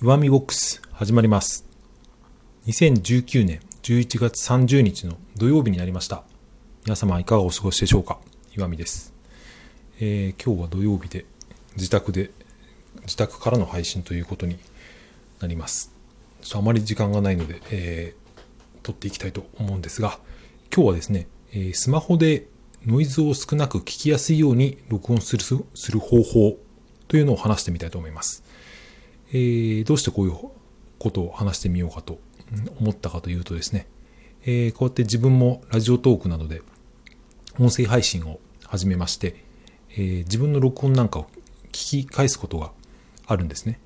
岩見ボックス始まります。2019年11月30日の土曜日になりました。皆様いかがお過ごしでしょうか？岩見です、えー今日は土曜日で自宅で、自宅からの配信ということになります。ちょっとあまり時間がないので、えー撮っていきたいと思うんですが、今日はですね、えスマホでノイズを少なく聞きやすいように録音するする方法というのを話してみたいと思います。えーどうしてこういうことを話してみようかと思ったかというとですね、えーこうやって自分もラジオトークなどで音声配信を始めまして、えー自分の録音なんかを聞き返すことがあるんですね。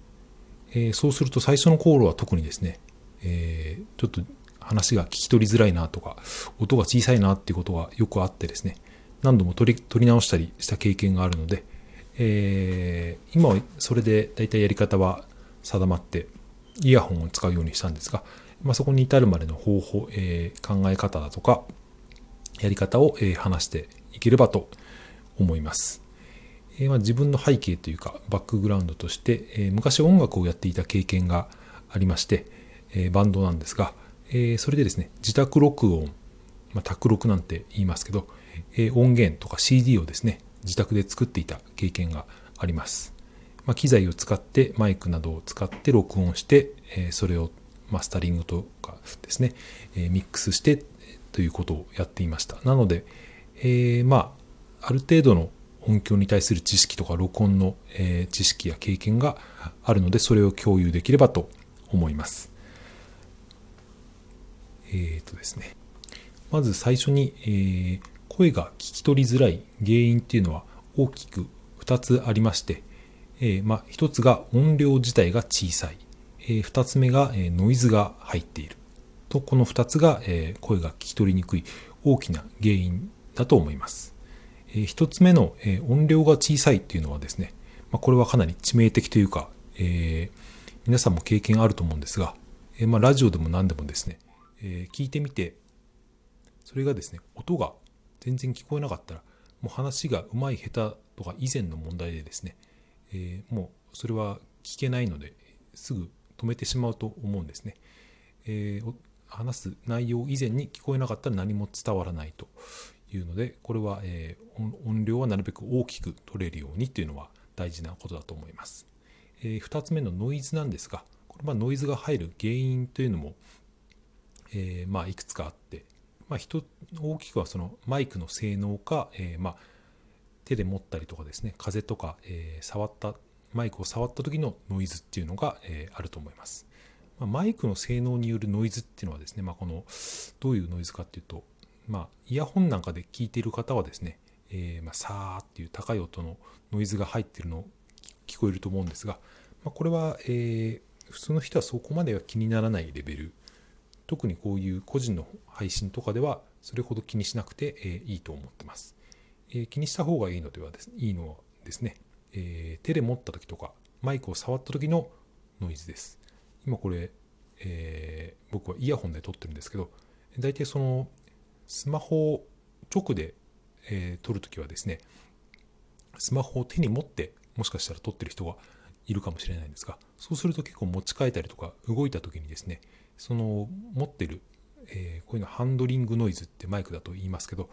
えそうすると最初の頃は特にですね、えちょっと話が聞き取りづらいなとか、音が小さいなっていうことがよくあってですね、何度も取り取り直したりした経験があるので、えー今はそれで大体やり方は定まって、イヤホンを使うようにしたんですが、まあ、そこに至るまでの方法、えー考え方だとか、やり方を、え話していければと思います。えま、自分の背景というかバックグラウンドとして、え昔音楽をやっていた経験がありまして、えバンドなんですが、えそれでですね自宅録音、まあ、宅録なんて言いますけど、え音源とか CD をですね自宅で作っていた経験があります、まあ、機材を使ってマイクなどを使って録音して、えーそれをマスタリングとかですね、えーミックスしてということをやっていました。なので、えーまあある程度の音響に対する知識とか録音の、え知識や経験があるのでそれを共有できればと思います。えっ、とですね。まず最初に、え声が聞き取りづらい原因っていうのは大きく2つありまして、えーま、1つが音量自体が小さい、えー2つ目が、えーノイズが入っている。とこの2つが、えー声が聞き取りにくい大きな原因だと思います、えー1つ目の、えー音量が小さいっていうのはですね、ま、これはかなり致命的というか、えー皆さんも経験あると思うんですが、えーま、ラジオでも何でもですね、えー聞いてみてそれがですね音が全然聞こえなかったらもう話がうまい下手とか以前の問題でですね、えーもうそれは聞けないのですぐ止めてしまうと思うんですね、えー話す内容以前に聞こえなかったら何も伝わらないというのでこれは、えー音量はなるべく大きく取れるようにというのは大事なことだと思います、え2つ目のノイズなんですがこれはノイズが入る原因というのもえまあ、いくつかあって、まあ、大きくはそのマイクの性能か、えまあ、手で持ったりとかですね風とか、えー触ったマイクを触った時のノイズっていうのが、えーあると思います、まあ、マイクの性能によるノイズっていうのはですね、まあ、このどういうノイズかっていうと、まあ、イヤホンなんかで聞いている方はですね、えーまあ、さーっていう高い音のノイズが入ってるの聞こえると思うんですが、まあ、これは、えー普通の人はそこまでは気にならないレベル。特にこういう個人の配信とかではそれほど気にしなくて、えーいいと思ってます、え気にした方がいいのではですいいのはですね、え手で持った時とかマイクを触った時のノイズです。今これ、えー僕はイヤホンで撮ってるんですけど大体そのスマホを直で、えー撮るときはですねスマホを手に持ってもしかしたら撮ってる人がいるかもしれないんですがそうすると結構持ち替えたりとか動いた時にですねその持ってる、えーこういうのハンドリングノイズってマイクだと言いますけど、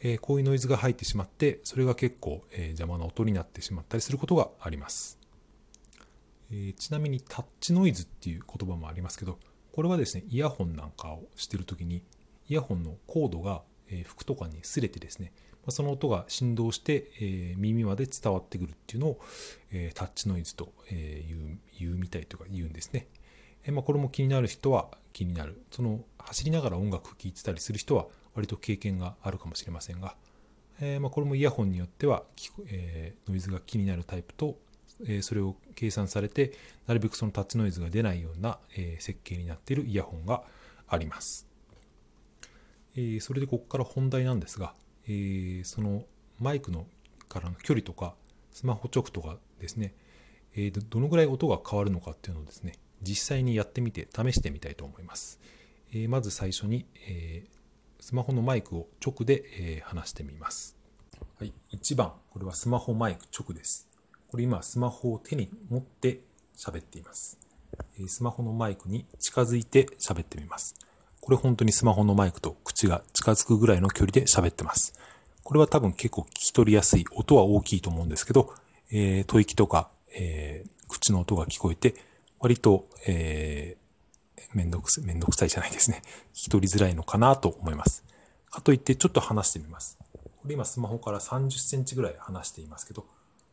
えーこういうノイズが入ってしまってそれが結構、えー邪魔な音になってしまったりすることがあります、えちなみにタッチノイズっていう言葉もありますけどこれはですねイヤホンなんかをしてる時にイヤホンのコードが、え服とかに擦れてですねまその音が振動して、え耳まで伝わってくるっていうのを、えタッチノイズと、えー言うみたいというか言うんですね。えま、これも気になる人は気になる。その走りながら音楽聴いてたりする人は割と経験があるかもしれませんが、えーまあ、これもイヤホンによってはえーノイズが気になるタイプと、えそれを計算されてなるべくそのタッチノイズが出ないような、え設計になっているイヤホンがあります。えそれでここから本題なんですが、えそのマイクのからの距離とかスマホ直とかですね、えーどどのぐらい音が変わるのかっていうのをですね実際にやってみて試してみたいと思います、えまず最初に、えスマホのマイクを直で、え話してみますはい1番これはスマホマイク直ですこれ今スマホを手に持って喋っていますスマホのマイクに近づいて喋ってみます。これ本当にスマホのマイクと口が近づくぐらいの距離で喋ってます。これは多分結構聞き取りやすい、音は大きいと思うんですけど、えー、吐息とか、えー、口の音が聞こえて、割と、えー、めんどくさ、めんどくさいじゃないですね。聞き取りづらいのかなと思います。かといってちょっと話してみます。これ今スマホから30センチぐらい離していますけど、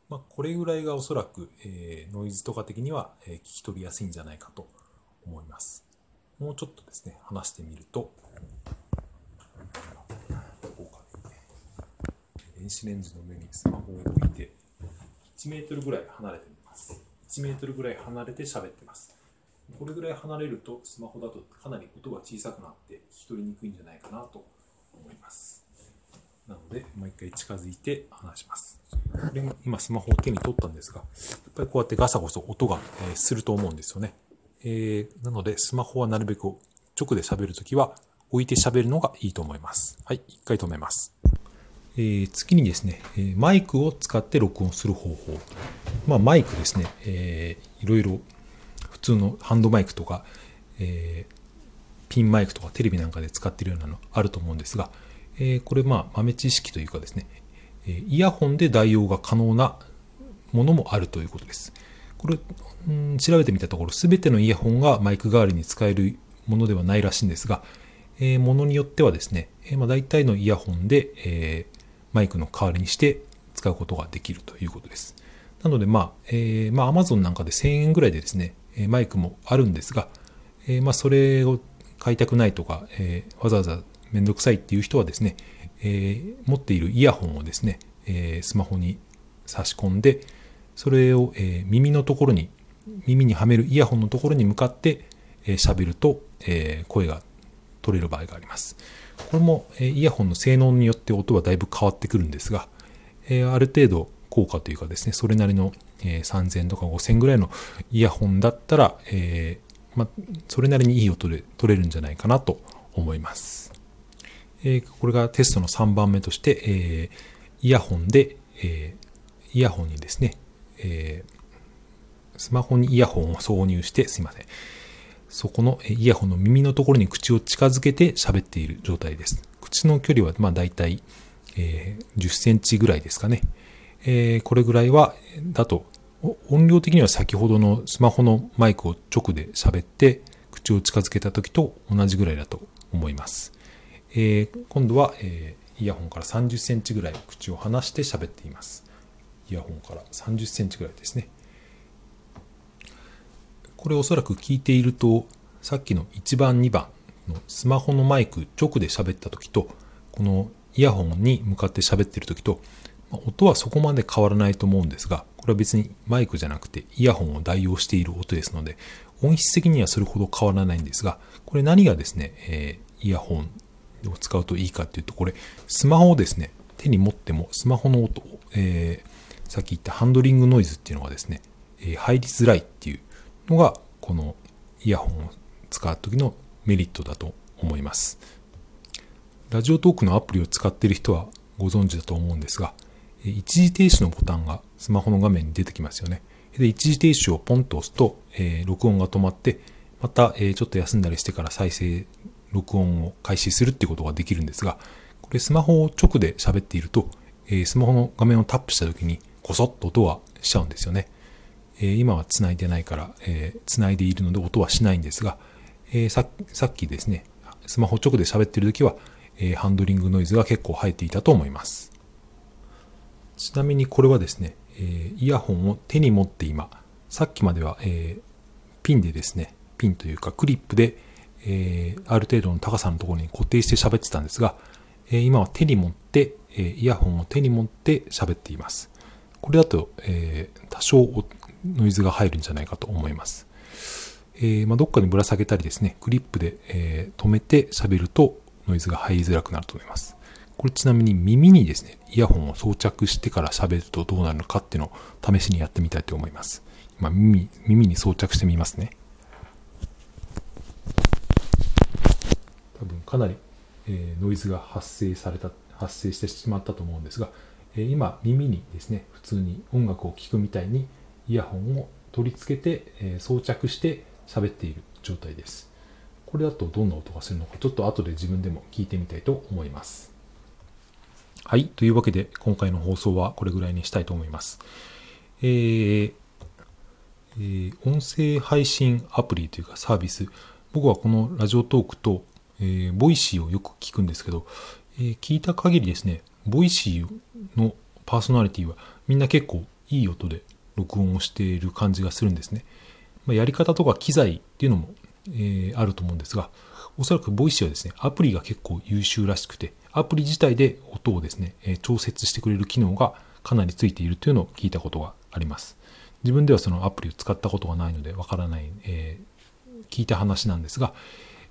まあ、これぐらいがおそらく、えー、ノイズとか的には、えー、聞き取りやすいんじゃないかと思います。もうちょっとですね、話してみると、電子レンジの上にスマホを置いて、1メートルぐらい離れてみます。1メートルぐらい離れて喋ってます。これぐらい離れるとスマホだとかなり音が小さくなって聞き取りにくいんじゃないかなと思います。なので、もう一回近づいて話します。これも今スマホを手に取ったんですが、やっぱりこうやってガサゴソ音が、すると思うんですよね。えー、なので、スマホはなるべく直で喋るときは置いて喋るのがいいと思います。はい、一回止めます。え、次にですね、えマイクを使って録音する方法。まあ、マイクですね、えー、いろいろ普通のハンドマイクとか、えー、ピンマイクとかテレビなんかで使ってるようなのあると思うんですが、えー、これまあ豆知識というかですね、えイヤホンで代用が可能なものもあるということです。これ、ん、調べてみたところ、すべてのイヤホンがマイク代わりに使えるものではないらしいんですが、えー、ものによってはですね、えー、まあ、大体のイヤホンで、えー、マイクの代わりにして使うことができるということです。なので、まあ、えー、まあ、Amazon なんかで1000円ぐらいでですね、マイクもあるんですが、え、まあ、それを買いたくないとか、え、わざわざめんどくさいっていう人はですね、え、持っているイヤホンをですね、え、スマホに差し込んで、それを、え、耳のところに、耳にはめるイヤホンのところに向かって喋、えー、ると、え、声が取れる場合があります。これも、えイヤホンの性能によって音はだいぶ変わってくるんですが、えある程度効果というかですね、それなりの、え3000とか5000ぐらいのイヤホンだったら、えー、まそれなりにいい音で取れるんじゃないかなと思います。えこれがテストの3番目として、えイヤホンで、えイヤホンにですね、えスマホにイヤホンを挿入して、すいません。そこのイヤホンの耳のところに口を近づけて喋っている状態です。口の距離はまあ大体、え、10センチぐらいですかね。えー、これぐらいは、だと、音量的には先ほどのスマホのマイクを直で喋って口を近づけた時と同じぐらいだと思います。えー、今度は、えー、イヤホンから30センチぐらい口を離して喋っています。イヤホンから30センチぐらいですね。これおそらく聞いていると、さっきの1番2番のスマホのマイク直で喋った時と、このイヤホンに向かって喋ってる時と、音はそこまで変わらないと思うんですが、これは別にマイクじゃなくてイヤホンを代用している音ですので、音質的にはそれほど変わらないんですが、これ何がですね、えー、イヤホンを使うといいかっていうと、これ、スマホをですね、手に持ってもスマホの音、えー、さっき言ったハンドリングノイズっていうのがですね、えー、入りづらいっていうのが、このイヤホンを使う時のメリットだと思います。ラジオトークのアプリを使っている人はご存知だと思うんですが、一時停止のボタンがスマホの画面に出てきますよね。で、一時停止をポンと押すと、えー、録音が止まって、また、えー、ちょっと休んだりしてから再生、録音を開始するっていうことができるんですが、これスマホを直で喋っていると、えー、スマホの画面をタップした時に、コソッと音はしちゃうんですよね。え今は繋いでないから、えー、繋いでいるので音はしないんですが、え、さっきですね、スマホ直で喋ってる時は、え、ハンドリングノイズが結構入っていたと思います。ちなみにこれはですね、えイヤホンを手に持って今、さっきまでは、えピンでですね、ピンというかクリップで、えある程度の高さのところに固定して喋ってたんですが、え今は手に持って、えイヤホンを手に持って喋っています。これだと、え多少ノイズが入るんじゃないかと思います。え、まあ、どっかにぶら下げたりですね、クリップで、え、止めて喋るとノイズが入りづらくなると思います。これちなみに耳にですね、イヤホンを装着してから喋るとどうなるのかっていうのを試しにやってみたいと思います。今耳、耳に装着してみますね。多分かなり、えー、ノイズが発生された、発生してしまったと思うんですが、えー、今耳にですね、普通に音楽を聴くみたいにイヤホンを取り付けて、え装着して喋っている状態です。これだとどんな音がするのか、ちょっと後で自分でも聞いてみたいと思います。はい。というわけで、今回の放送はこれぐらいにしたいと思います。えーえー音声配信アプリというかサービス、僕はこの Radiotalk と、えー Voicy をよく聞くんですけど、えー聞いた限りですね、 Voicy のパーソナリティはみんな結構いい音で録音をしている感じがするんですね。まあ、やり方とか機材っていうのも、えーあると思うんですが、おそらく Voicy はですね、アプリが結構優秀らしくて、アプリ自体で音をですね、調節してくれる機能がかなりついているというのを聞いたことがあります。自分ではそのアプリを使ったことがないのでわからない、えー聞いた話なんですが、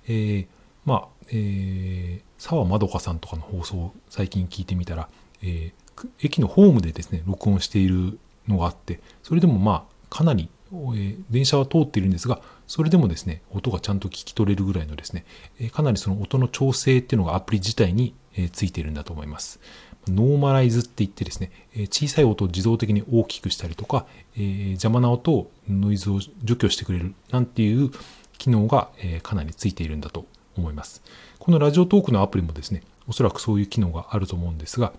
えーまあ、えー沢まどかさんとかの放送を最近聞いてみたら、えー駅のホームでですね、録音しているのがあって、それでもまあ、かなり、え電車は通っているんですが、それでもですね、音がちゃんと聞き取れるぐらいのですね、えかなりその音の調整っていうのがアプリ自体に、えついているんだと思います。normalize って言ってですね、え小さい音を自動的に大きくしたりとか、え邪魔な音を、ノイズを除去してくれるなんていう機能が、えかなりついているんだと思います。この Radiotalk のアプリもですね、おそらくそういう機能があると思うんですが、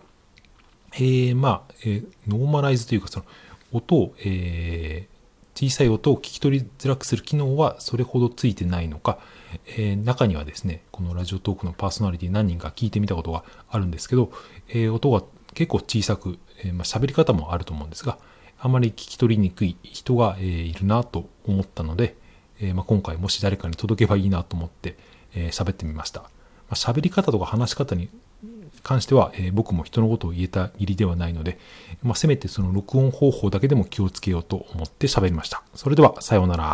えーまあ、え normalize というか、その音を、えー小さい音を聞き取りづらくする機能はそれほどついてないのか、えー中にはですね、この Radiotalk のパーソナリティ何人か聞いてみたことがあるんですけど、えー音が結構小さく、えーまあ、喋り方もあると思うんですが、あまり聞き取りにくい人が、えいるなと思ったので、えまあ、今回もし誰かに届けばいいなと思って、えー喋ってみました。まあ、喋り方とか話し方に関しては、えー僕も人のことを言えた義理ではないので、まあ、せめてその録音方法だけでも気をつけようと思って喋りました。それでは、さようなら。